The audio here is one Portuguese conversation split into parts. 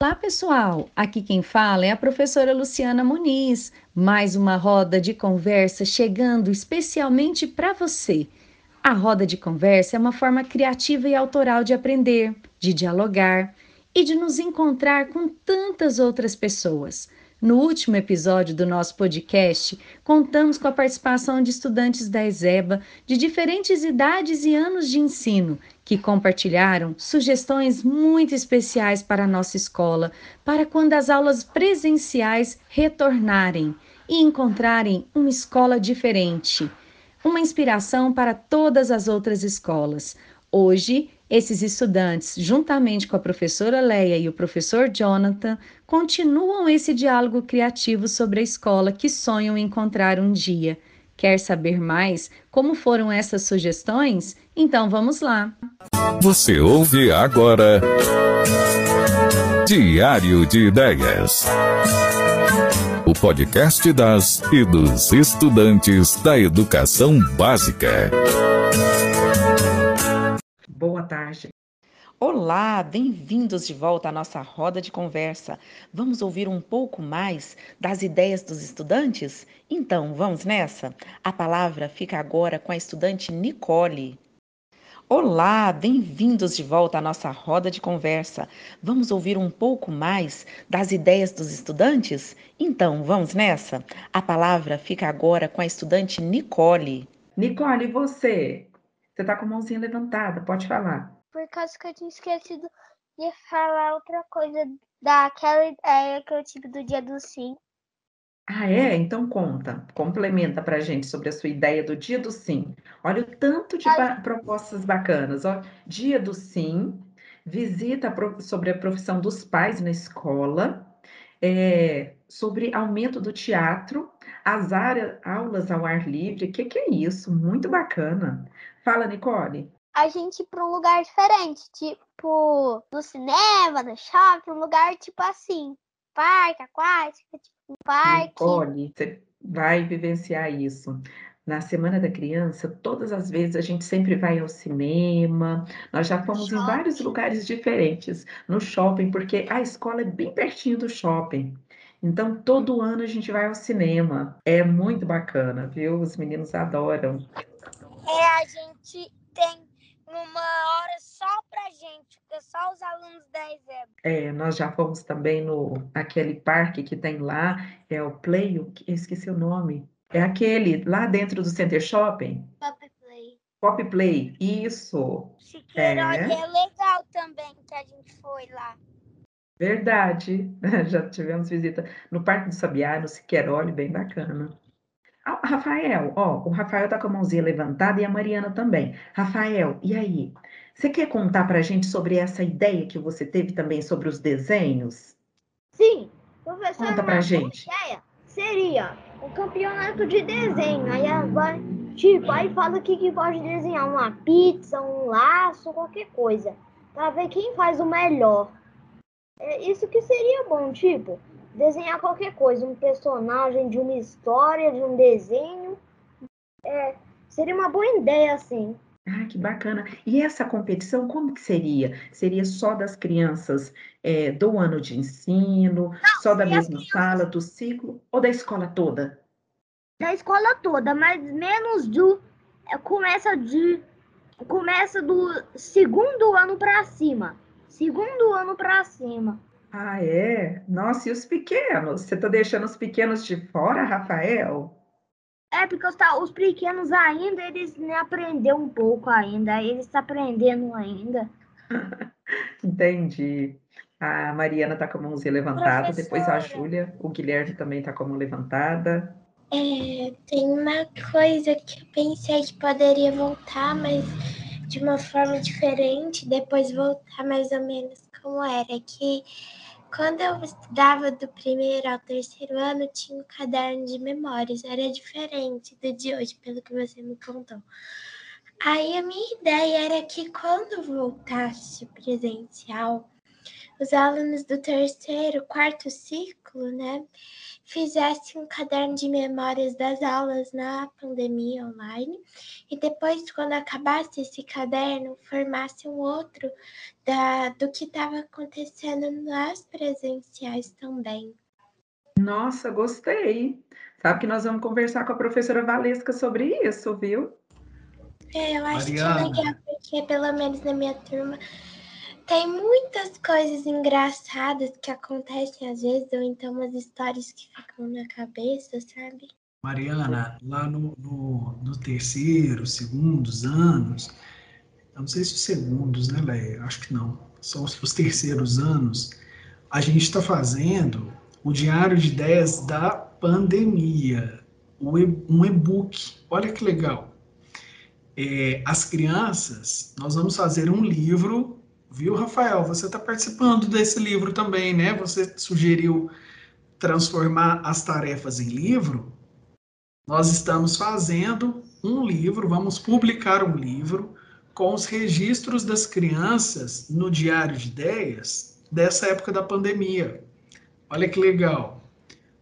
Olá, pessoal! Aqui quem fala é a professora Luciana Muniz. Mais uma roda de conversa chegando especialmente para você. A roda de conversa é uma forma criativa e autoral de aprender, de dialogar e de nos encontrar com tantas outras pessoas. No último episódio do nosso podcast, contamos com a participação de estudantes da ESEBA de diferentes idades e anos de ensino, que compartilharam sugestões muito especiais para a nossa escola, para quando as aulas presenciais retornarem e encontrarem uma escola diferente. Uma inspiração para todas as outras escolas. Hoje, esses estudantes, juntamente com a professora Leia e o professor Jonathan, continuam esse diálogo criativo sobre a escola que sonham encontrar um dia. Quer saber mais como foram essas sugestões? Então vamos lá! Você ouve agora Diário de Ideias. O podcast das e dos estudantes da educação básica. Boa tarde. Olá, bem-vindos de volta à nossa roda de conversa. Vamos ouvir um pouco mais das ideias dos estudantes? Então, vamos nessa? A palavra fica agora com a estudante Nicole. Olá, bem-vindos de volta à nossa roda de conversa. Vamos ouvir um pouco mais das ideias dos estudantes? Então, vamos nessa? A palavra fica agora com a estudante Nicole. Nicole, você? Você tá com a mãozinha levantada, pode falar. Por causa que eu tinha esquecido de falar outra coisa daquela ideia que eu tive do dia do sim. Ah, é? Então conta, complementa pra gente sobre a sua ideia do dia do sim. Olha o tanto de ba propostas bacanas. Ó, dia do sim, visita sobre a profissão dos pais na escola, é, sobre aumento do teatro, as aulas ao ar livre. O que, que é isso? Muito bacana. Fala, Nicole. A gente ir para um lugar diferente, tipo no cinema, no shopping, um lugar tipo assim, parque aquático, tipo um parque. Nicole, você vai vivenciar isso. Na Semana da Criança, todas as vezes a gente sempre vai ao cinema. Nós já fomos shopping. em vários lugares diferentes, no shopping, porque a escola é bem pertinho do shopping. Então, todo ano a gente vai ao cinema. É muito bacana, viu? Os meninos adoram. É, a gente tem uma hora só pra gente, porque só os alunos da ESEB. É, nós já fomos também no aquele parque que tem lá, é o Play, eu esqueci o nome. É aquele lá dentro do Center Shopping. Pop Play. Pop Play, isso. Siqueirolli é. é legal também que a gente foi lá. Verdade, já tivemos visita no Parque do Sabiá, no Siqueirolli, bem bacana. Ah, Rafael, ó, o Rafael tá com a mãozinha levantada e a Mariana também. Rafael, e aí? Você quer contar pra gente sobre essa ideia que você teve também sobre os desenhos? Sim, professor. Conta pra gente. Ideia seria o campeonato de desenho. Aí tipo, aí fala que, que pode desenhar uma pizza, um laço, qualquer coisa. Pra ver quem faz o melhor. É isso que seria bom, tipo, desenhar qualquer coisa, um personagem de uma história, de um desenho. É, seria uma boa ideia, assim. Ah, que bacana. E essa competição, como que seria? Seria só das crianças é, do ano de ensino, Não, só da mesma sala, do ciclo, ou da escola toda? Da escola toda, mas menos do. É, começa de. Começa do segundo ano para cima. Segundo ano para cima. Ah, é? Nossa, e os pequenos? Você está deixando os pequenos de fora, Rafael? É, porque os, os pequenos ainda, eles nem aprenderam um pouco ainda, eles estão aprendendo ainda. Entendi. A Mariana está com a mãozinha levantada, Professora. depois a Júlia, o Guilherme também está com a mão levantada. É, tem uma coisa que eu pensei que poderia voltar, mas de uma forma diferente, depois voltar mais ou menos como era, que quando eu estudava do primeiro ao terceiro ano, tinha um caderno de memórias, era diferente do de hoje, pelo que você me contou. Aí a minha ideia era que quando voltasse presencial, os alunos do terceiro, quarto ciclo, né, fizessem um caderno de memórias das aulas na pandemia online e depois, quando acabasse esse caderno, formasse um outro da, do que estava acontecendo nas presenciais também. Nossa, gostei. Sabe que nós vamos conversar com a professora Valesca sobre isso, viu? É, eu acho Mariana. que é legal, porque pelo menos na minha turma tem muitas coisas engraçadas que acontecem às vezes, ou então umas histórias que ficam na cabeça, sabe? Mariana, lá no, no, no terceiro, segundos anos, eu não sei se os segundos, né, Leia? Acho que não. Só os, os terceiros anos, a gente está fazendo o diário de ideias da pandemia, um e-book. Olha que legal. É, as crianças, nós vamos fazer um livro Viu, Rafael? Você está participando desse livro também, né? Você sugeriu transformar as tarefas em livro. Nós estamos fazendo um livro, vamos publicar um livro com os registros das crianças no diário de ideias dessa época da pandemia. Olha que legal.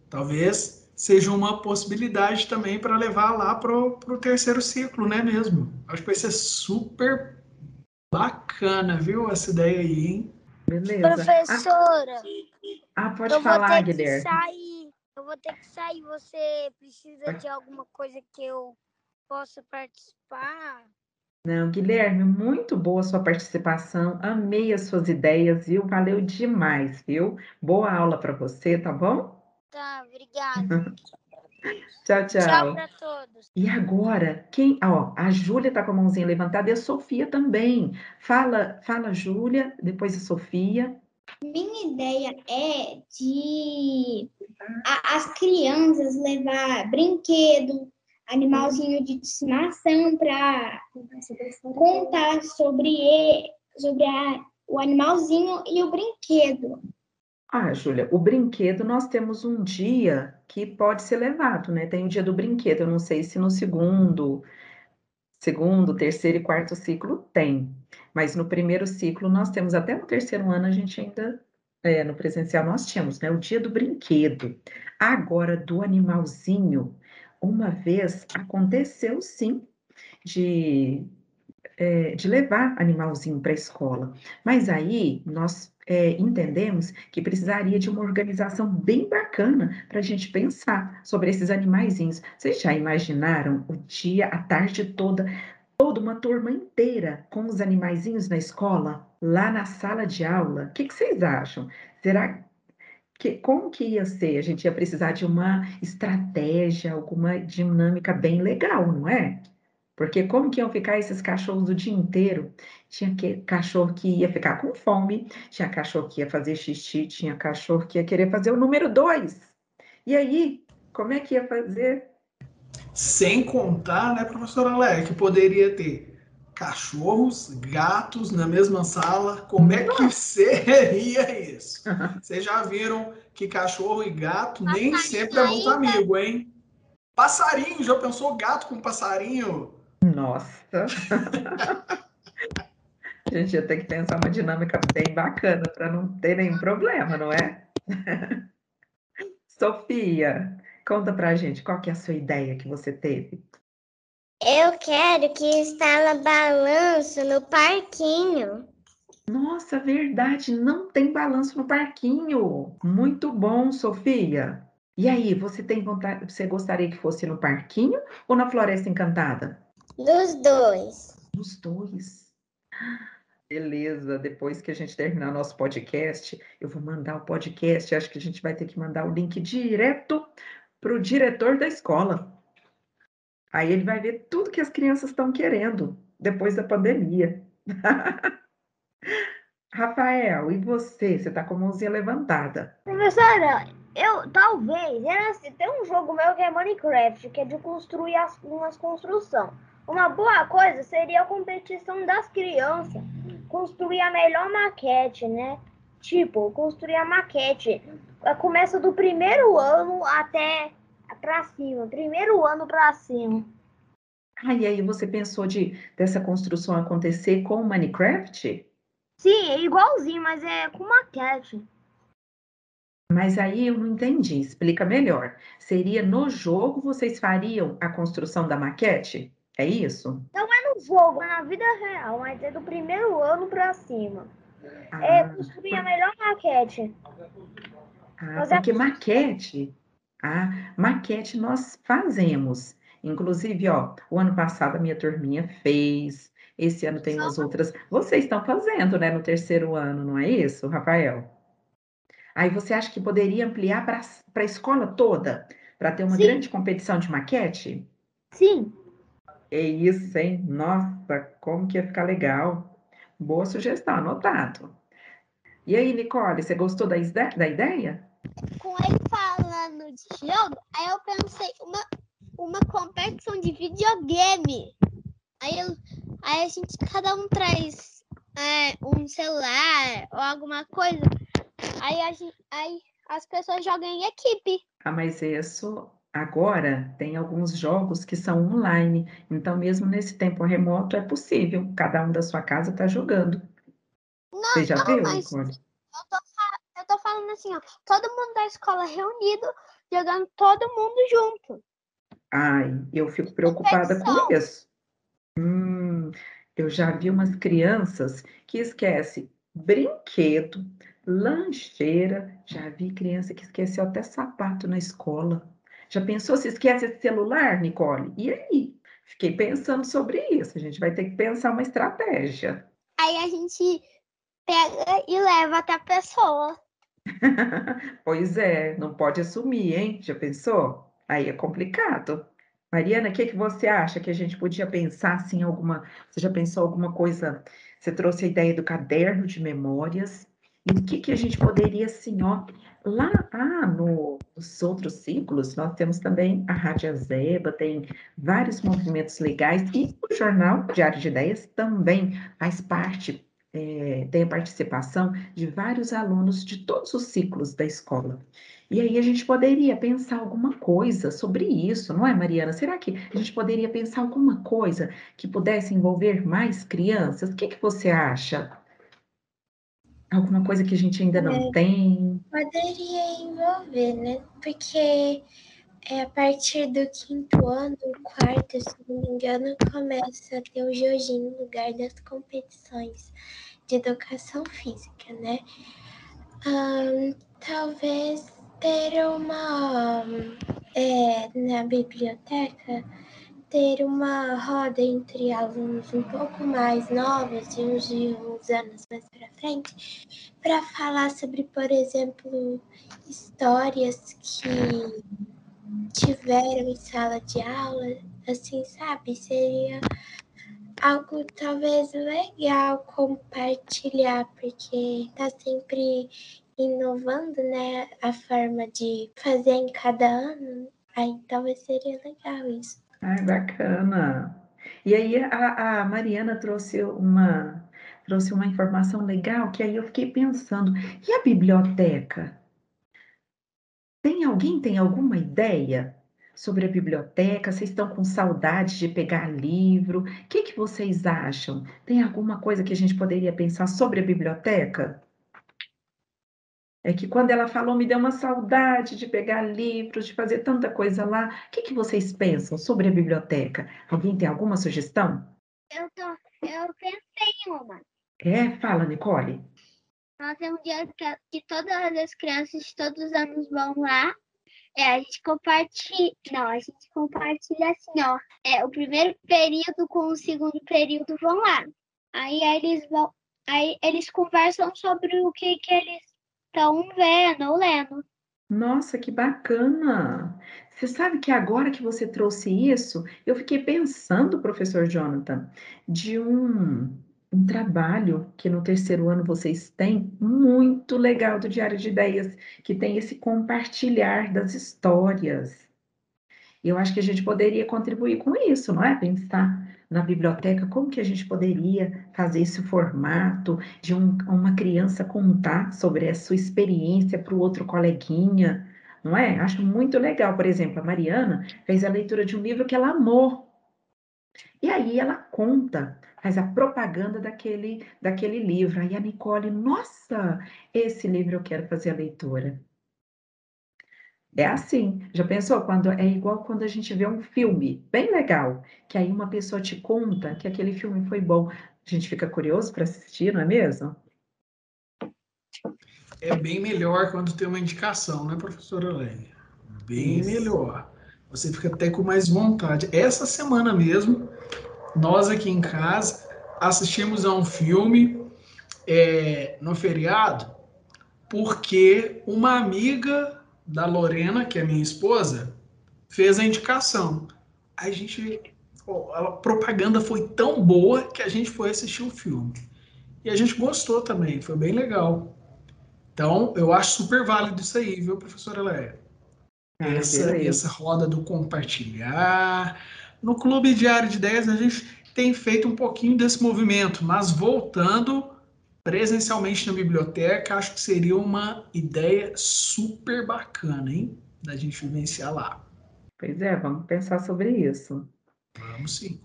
Talvez seja uma possibilidade também para levar lá para o terceiro ciclo, né mesmo? Acho que vai ser super Bacana, viu, essa ideia aí, hein? Beleza. Professora. Ah, pode eu falar, vou ter Guilherme. Que sair. Eu vou ter que sair. Você precisa de alguma coisa que eu possa participar? Não, Guilherme, muito boa sua participação. Amei as suas ideias, viu? Valeu demais, viu? Boa aula para você, tá bom? Tá, obrigada. Tchau, tchau. Tchau para todos. E agora, quem, ó, a Júlia tá com a mãozinha levantada e a Sofia também. Fala, fala Júlia, depois a Sofia. Minha ideia é de a, as crianças levar brinquedo, animalzinho de estimação para contar sobre, ele, sobre a, o animalzinho e o brinquedo. Ah, Júlia, o brinquedo nós temos um dia que pode ser levado, né? Tem o dia do brinquedo, eu não sei se no segundo, segundo, terceiro e quarto ciclo tem, mas no primeiro ciclo nós temos, até no terceiro ano a gente ainda, é, no presencial nós tínhamos, né? O dia do brinquedo. Agora, do animalzinho, uma vez aconteceu sim de, é, de levar animalzinho para a escola, mas aí nós é, entendemos que precisaria de uma organização bem bacana para a gente pensar sobre esses animaizinhos. Vocês já imaginaram o dia, a tarde toda, toda uma turma inteira com os animaizinhos na escola, lá na sala de aula? O que, que vocês acham? Será que como que ia ser? A gente ia precisar de uma estratégia, alguma dinâmica bem legal, não é? Porque como que iam ficar esses cachorros o dia inteiro? Tinha que, cachorro que ia ficar com fome, tinha cachorro que ia fazer xixi, tinha cachorro que ia querer fazer o número dois. E aí, como é que ia fazer? Sem contar, né, professora Léa, que poderia ter cachorros, gatos na mesma sala. Como é que seria isso? Vocês já viram que cachorro e gato nem sempre é muito amigo, hein? Passarinho, já pensou gato com passarinho? Nossa! A gente ia ter que pensar uma dinâmica bem bacana para não ter nenhum problema, não é? Sofia, conta pra gente qual que é a sua ideia que você teve. Eu quero que instala balanço no parquinho. Nossa, verdade, não tem balanço no parquinho. Muito bom, Sofia. E aí, você tem vontade, você gostaria que fosse no parquinho ou na Floresta Encantada? Dos dois. Dos dois. Beleza, depois que a gente terminar nosso podcast, eu vou mandar o podcast. Acho que a gente vai ter que mandar o link direto para o diretor da escola. Aí ele vai ver tudo que as crianças estão querendo depois da pandemia. Rafael, e você? Você está com a mãozinha levantada. Professora, eu talvez. Assim, tem um jogo meu que é Minecraft, que é de construir as, umas construções. Uma boa coisa seria a competição das crianças. Construir a melhor maquete, né? Tipo, construir a maquete. Começa do primeiro ano até pra cima. Primeiro ano pra cima. Ah, e aí você pensou de dessa construção acontecer com Minecraft? Sim, é igualzinho, mas é com maquete. Mas aí eu não entendi, explica melhor. Seria no jogo vocês fariam a construção da maquete? É isso? Não é no jogo, é na vida real, mas é do primeiro ano pra cima. Ah, é construir a melhor maquete. ah, porque maquete, ah, maquete nós fazemos. Inclusive, ó, o ano passado a minha turminha fez, esse ano tem umas outras. Vocês estão fazendo, né, no terceiro ano, não é isso, Rafael? Aí você acha que poderia ampliar para a escola toda, para ter uma Sim. grande competição de maquete? Sim, É isso, hein? Nossa, como que ia ficar legal. Boa sugestão, anotado. E aí, Nicole, você gostou da, ide- da ideia? Com ele falando de jogo, aí eu pensei uma, uma competição de videogame. Aí, eu, aí a gente, cada um traz é, um celular ou alguma coisa. Aí, a gente, aí as pessoas jogam em equipe. Ah, mas isso agora tem alguns jogos que são online. Então, mesmo nesse tempo remoto, é possível. Cada um da sua casa está jogando. Não, Você já não, viu, mas eu tô, eu tô falando assim, ó, todo mundo da escola reunido, jogando todo mundo junto. Ai, eu fico preocupada com isso. Hum, eu já vi umas crianças que esquecem brinquedo, lancheira. Já vi criança que esqueceu até sapato na escola. Já pensou se esquece esse celular, Nicole? E aí? Fiquei pensando sobre isso. A gente vai ter que pensar uma estratégia. Aí a gente pega e leva até a pessoa. Pois é, não pode assumir, hein? Já pensou? Aí é complicado. Mariana, o que que você acha que a gente podia pensar assim alguma? Você já pensou alguma coisa? Você trouxe a ideia do caderno de memórias. E o que que a gente poderia assim, ó, lá ah, no, nos outros ciclos, nós temos também a Rádio Azeba, tem vários movimentos legais e o jornal Diário de Ideias também faz parte, eh, tem a participação de vários alunos de todos os ciclos da escola. E aí a gente poderia pensar alguma coisa sobre isso, não é, Mariana? Será que a gente poderia pensar alguma coisa que pudesse envolver mais crianças? O que que você acha? Alguma coisa que a gente ainda não tem? Poderia envolver, né? Porque é a partir do quinto ano, quarto, se não me engano, começa a ter o Jojinho no lugar das competições de educação física, né? Ahn, talvez ter uma é, na biblioteca ter uma roda entre alunos um pouco mais novos e uns de uns anos mais para frente para falar sobre, por exemplo, histórias que tiveram em sala de aula, assim, sabe? Seria algo talvez legal compartilhar, porque tá sempre inovando, né, a forma de fazer em cada ano. Aí talvez seria legal isso. Ai, bacana. E aí a, a Mariana trouxe uma trouxe uma informação legal que aí eu fiquei pensando, e a biblioteca? Tem alguém tem alguma ideia sobre a biblioteca? Vocês estão com saudade de pegar livro? O que que vocês acham? Tem alguma coisa que a gente poderia pensar sobre a biblioteca? É que quando ela falou, me deu uma saudade de pegar livros, de fazer tanta coisa lá. O que que vocês pensam sobre a biblioteca? Alguém tem alguma sugestão? Eu, tô, eu pensei em uma. É, fala, Nicole. Nós temos um dia que, que todas as crianças de todos os anos vão lá. É, a gente compartilha. Não, a gente compartilha assim, ó. É, o primeiro período com o segundo período vão lá. Aí eles vão. Aí eles conversam sobre o que, que eles estão vendo ou lendo. Nossa, que bacana! Você sabe que agora que você trouxe isso, eu fiquei pensando, professor Jonathan, de um, um trabalho que no terceiro ano vocês têm, muito legal do Diário de Ideias, que tem esse compartilhar das histórias. Eu acho que a gente poderia contribuir com isso, não é? Pensar na biblioteca, como que a gente poderia fazer esse formato de um- uma criança contar sobre a sua experiência para o outro coleguinha, não é? Acho muito legal. Por exemplo, a Mariana fez a leitura de um livro que ela amou. E aí ela conta, faz a propaganda daquele, daquele livro. Aí a Nicole, nossa, esse livro eu quero fazer a leitura. É assim. Já pensou quando é igual quando a gente vê um filme bem legal, que aí uma pessoa te conta que aquele filme foi bom. A gente fica curioso para assistir, não é mesmo? É bem melhor quando tem uma indicação, né, professora Lélia? Bem Isso. melhor. Você fica até com mais vontade. Essa semana mesmo, nós aqui em casa assistimos a um filme é, no feriado, porque uma amiga da Lorena, que é minha esposa, fez a indicação. A gente. A propaganda foi tão boa que a gente foi assistir o filme. E a gente gostou também, foi bem legal. Então, eu acho super válido isso aí, viu, professora Leia? Ah, essa, essa roda do compartilhar. No Clube Diário de Ideias, a gente tem feito um pouquinho desse movimento, mas voltando presencialmente na biblioteca, acho que seria uma ideia super bacana, hein? Da gente vivenciar lá. Pois é, vamos pensar sobre isso. Vamos sim.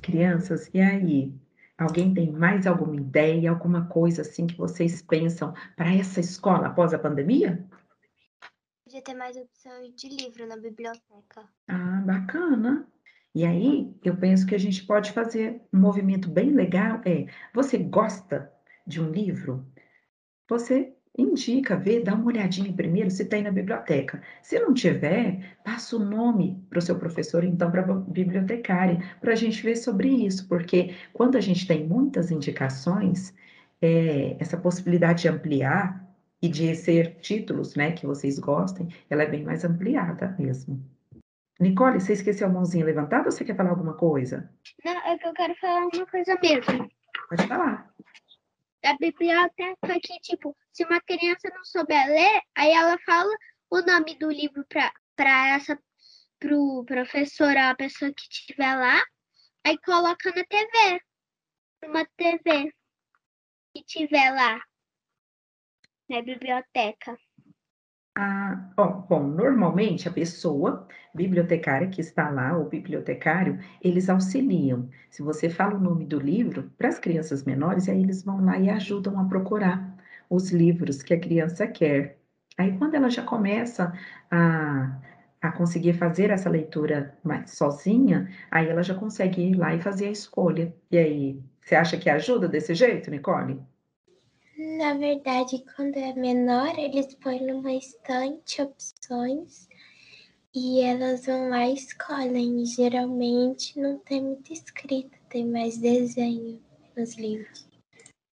Crianças, e aí? Alguém tem mais alguma ideia, alguma coisa assim que vocês pensam para essa escola após a pandemia? Podia ter mais opções de livro na biblioteca. Ah, bacana. E aí, eu penso que a gente pode fazer um movimento bem legal. É, você gosta de um livro, você indica, vê, dá uma olhadinha primeiro se tem na biblioteca. Se não tiver, passa o nome para o seu professor, então para a bibliotecária, para a gente ver sobre isso, porque quando a gente tem muitas indicações, é, essa possibilidade de ampliar e de ser títulos, né, que vocês gostem, ela é bem mais ampliada mesmo. Nicole, você esqueceu a mãozinha levantada ou você quer falar alguma coisa? Não, é que eu quero falar uma coisa mesmo. Pode falar da biblioteca que, tipo, se uma criança não souber ler, aí ela fala o nome do livro para essa pro professor, a pessoa que estiver lá, aí coloca na TV, uma TV que tiver lá na biblioteca. Ah, ó, bom, normalmente a pessoa bibliotecária que está lá, o bibliotecário, eles auxiliam. Se você fala o nome do livro, para as crianças menores, aí eles vão lá e ajudam a procurar os livros que a criança quer. Aí, quando ela já começa a, a conseguir fazer essa leitura sozinha, aí ela já consegue ir lá e fazer a escolha. E aí, você acha que ajuda desse jeito, Nicole? Na verdade, quando é menor, eles põem numa estante opções e elas vão lá e escolhem. Geralmente não tem muita escrita, tem mais desenho nos livros.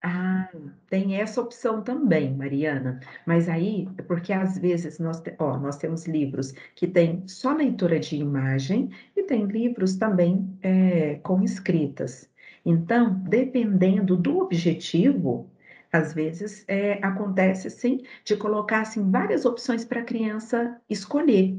Ah, tem essa opção também, Mariana. Mas aí, é porque às vezes nós, ó, nós temos livros que tem só leitura de imagem e tem livros também é, com escritas. Então, dependendo do objetivo, às vezes é, acontece sim de colocar assim, várias opções para a criança escolher.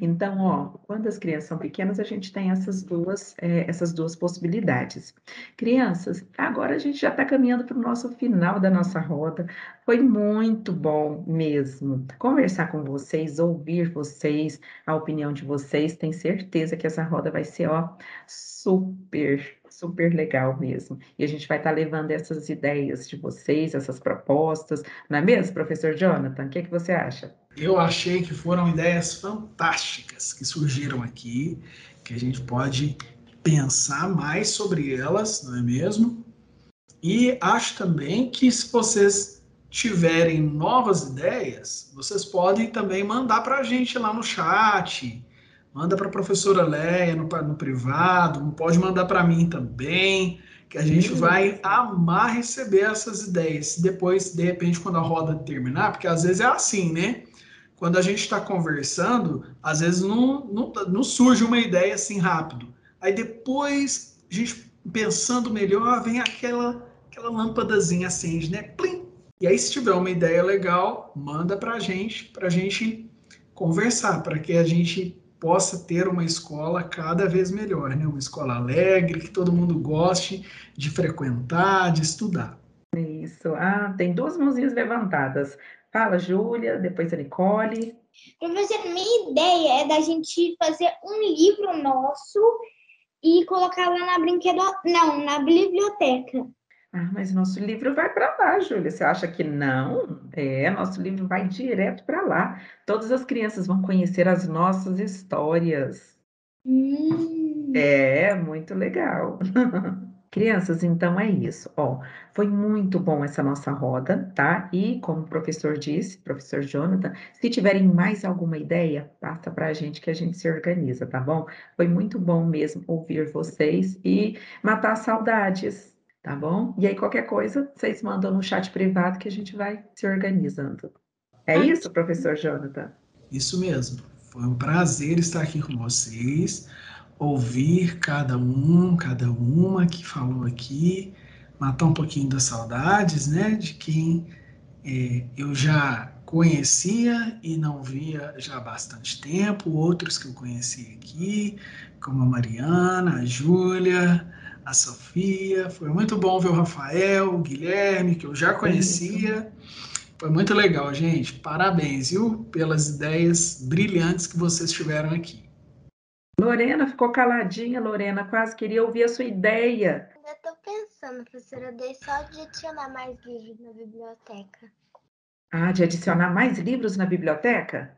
Então, ó, quando as crianças são pequenas, a gente tem essas duas, é, essas duas possibilidades. Crianças, agora a gente já está caminhando para o nosso final da nossa roda. Foi muito bom mesmo conversar com vocês, ouvir vocês, a opinião de vocês. Tenho certeza que essa roda vai ser, ó, super super legal mesmo. E a gente vai estar tá levando essas ideias de vocês, essas propostas, não é mesmo, professor Jonathan? O que, é que você acha? Eu achei que foram ideias fantásticas que surgiram aqui, que a gente pode pensar mais sobre elas, não é mesmo? E acho também que se vocês tiverem novas ideias, vocês podem também mandar para a gente lá no chat, Manda para a professora Leia no, no privado, pode mandar para mim também, que a gente vai amar receber essas ideias. Depois, de repente, quando a roda terminar, porque às vezes é assim, né? Quando a gente está conversando, às vezes não, não, não surge uma ideia assim rápido. Aí depois, a gente pensando melhor, vem aquela, aquela lâmpadazinha acende, né? Plim! E aí, se tiver uma ideia legal, manda para a gente, para a gente conversar, para que a gente possa ter uma escola cada vez melhor, né? Uma escola alegre, que todo mundo goste de frequentar, de estudar. Isso. Ah, tem duas mãozinhas levantadas. Fala, Júlia, depois a Nicole. Professor, minha ideia é da gente fazer um livro nosso e colocar lá na brinquedo... Não, na biblioteca. Ah, mas nosso livro vai para lá, Júlia. Você acha que não? É, nosso livro vai direto para lá. Todas as crianças vão conhecer as nossas histórias. Hum. É, muito legal. Crianças, então é isso. Ó, foi muito bom essa nossa roda, tá? E como o professor disse, professor Jonathan, se tiverem mais alguma ideia, passa para a gente que a gente se organiza, tá bom? Foi muito bom mesmo ouvir vocês e matar saudades, tá bom? E aí qualquer coisa, vocês mandam no chat privado que a gente vai se organizando. É isso, professor Jonathan? Isso mesmo. Foi um prazer estar aqui com vocês ouvir cada um, cada uma que falou aqui, matar um pouquinho das saudades, né, de quem é, eu já conhecia e não via já há bastante tempo, outros que eu conheci aqui, como a Mariana, a Júlia, a Sofia. Foi muito bom ver o Rafael, o Guilherme, que eu já conhecia. Foi muito legal, gente. Parabéns, viu, pelas ideias brilhantes que vocês tiveram aqui. Lorena ficou caladinha, Lorena, quase queria ouvir a sua ideia. Ainda estou pensando, professora, dei só de adicionar mais livros na biblioteca. Ah, de adicionar mais livros na biblioteca?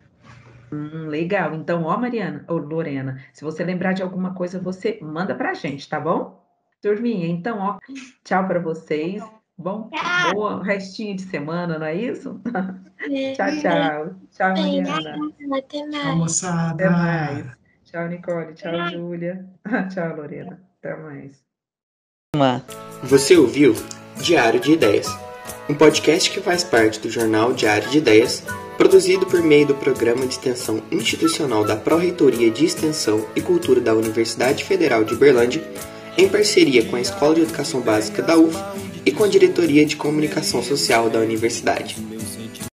Hum, legal. Então, ó, Mariana, ou Lorena, se você lembrar de alguma coisa, você manda pra gente, tá bom? Turminha, então, ó, tchau para vocês. Bom, boa restinho de semana, não é isso? tchau, tchau. Tchau, Mariana. Até mais. Tchau, moçada. Até mais. Tchau, Nicole. Tchau, Júlia. Tchau, Lorena. Até mais. Você ouviu Diário de Ideias, um podcast que faz parte do jornal Diário de Ideias, produzido por meio do Programa de Extensão Institucional da Pró-Reitoria de Extensão e Cultura da Universidade Federal de Berlândia, em parceria com a Escola de Educação Básica da UF e com a Diretoria de Comunicação Social da Universidade.